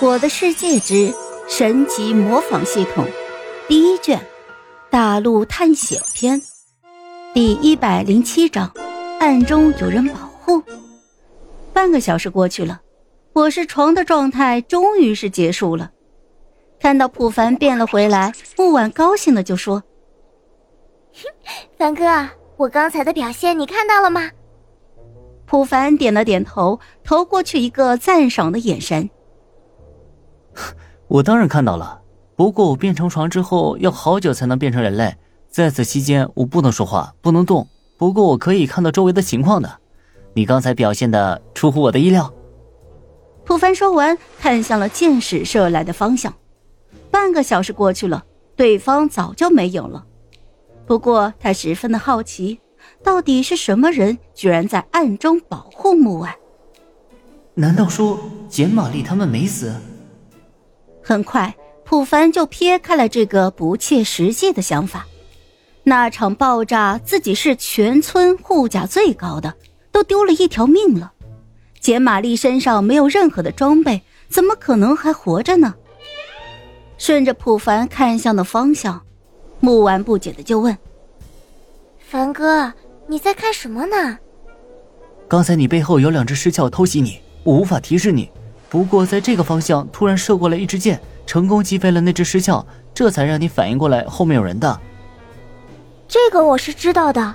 《我的世界之神级模仿系统》第一卷大陆探险篇第一百零七章：暗中有人保护。半个小时过去了，我是床的状态终于是结束了。看到普凡变了回来，木婉高兴的就说：“凡哥，我刚才的表现你看到了吗？”普凡点了点头，投过去一个赞赏的眼神。我当然看到了，不过我变成床之后要好久才能变成人类，在此期间我不能说话，不能动。不过我可以看到周围的情况的。你刚才表现的出乎我的意料。普凡说完，看向了箭矢射来的方向。半个小时过去了，对方早就没有了。不过他十分的好奇，到底是什么人居然在暗中保护木婉？难道说简玛丽他们没死？很快，普凡就撇开了这个不切实际的想法。那场爆炸，自己是全村护甲最高的，都丢了一条命了。简玛丽身上没有任何的装备，怎么可能还活着呢？顺着普凡看向的方向，木丸不解的就问：“凡哥，你在看什么呢？”刚才你背后有两只尸鞘偷袭你，我无法提示你。不过，在这个方向突然射过来一支箭，成功击飞了那只尸鞘，这才让你反应过来后面有人的。这个我是知道的，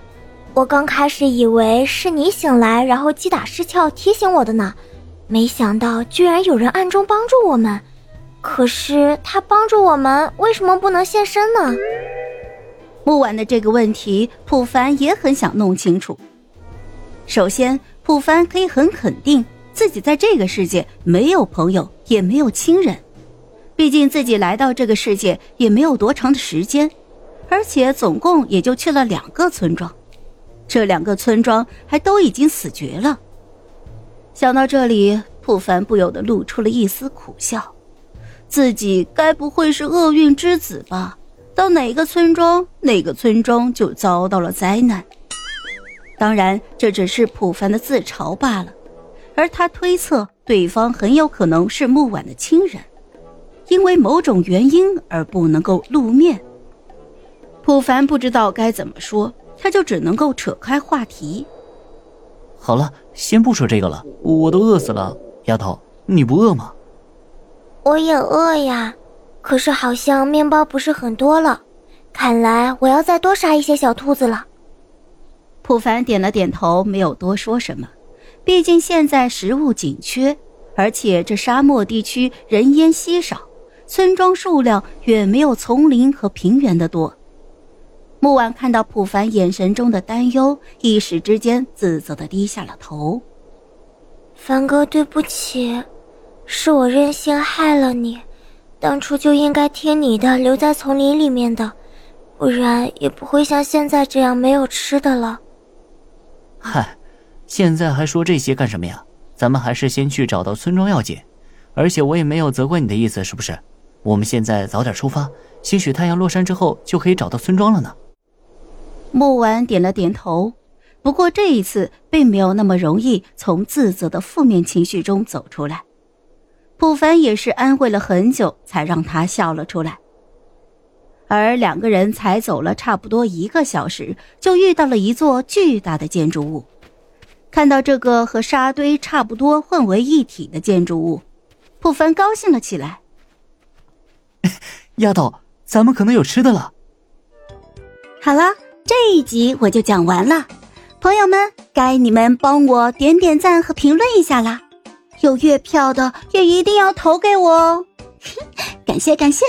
我刚开始以为是你醒来然后击打尸鞘提醒我的呢，没想到居然有人暗中帮助我们。可是他帮助我们，为什么不能现身呢？木婉的这个问题，普凡也很想弄清楚。首先，普凡可以很肯定。自己在这个世界没有朋友，也没有亲人，毕竟自己来到这个世界也没有多长的时间，而且总共也就去了两个村庄，这两个村庄还都已经死绝了。想到这里，普凡不由得露出了一丝苦笑，自己该不会是厄运之子吧？到哪个村庄，哪个村庄就遭到了灾难。当然，这只是普凡的自嘲罢了。而他推测，对方很有可能是木婉的亲人，因为某种原因而不能够露面。普凡不知道该怎么说，他就只能够扯开话题。好了，先不说这个了，我都饿死了。丫头，你不饿吗？我也饿呀，可是好像面包不是很多了，看来我要再多杀一些小兔子了。普凡点了点头，没有多说什么。毕竟现在食物紧缺，而且这沙漠地区人烟稀少，村庄数量远没有丛林和平原的多。木婉看到普凡眼神中的担忧，一时之间自责的低下了头。凡哥，对不起，是我任性害了你，当初就应该听你的，留在丛林里面的，不然也不会像现在这样没有吃的了。嗨。现在还说这些干什么呀？咱们还是先去找到村庄要紧。而且我也没有责怪你的意思，是不是？我们现在早点出发，兴许太阳落山之后就可以找到村庄了呢。木婉点了点头，不过这一次并没有那么容易从自责的负面情绪中走出来。普凡也是安慰了很久，才让他笑了出来。而两个人才走了差不多一个小时，就遇到了一座巨大的建筑物。看到这个和沙堆差不多混为一体的建筑物，不凡高兴了起来。丫头，咱们可能有吃的了。好了，这一集我就讲完了，朋友们，该你们帮我点点赞和评论一下啦！有月票的也一定要投给我哦，感 谢感谢。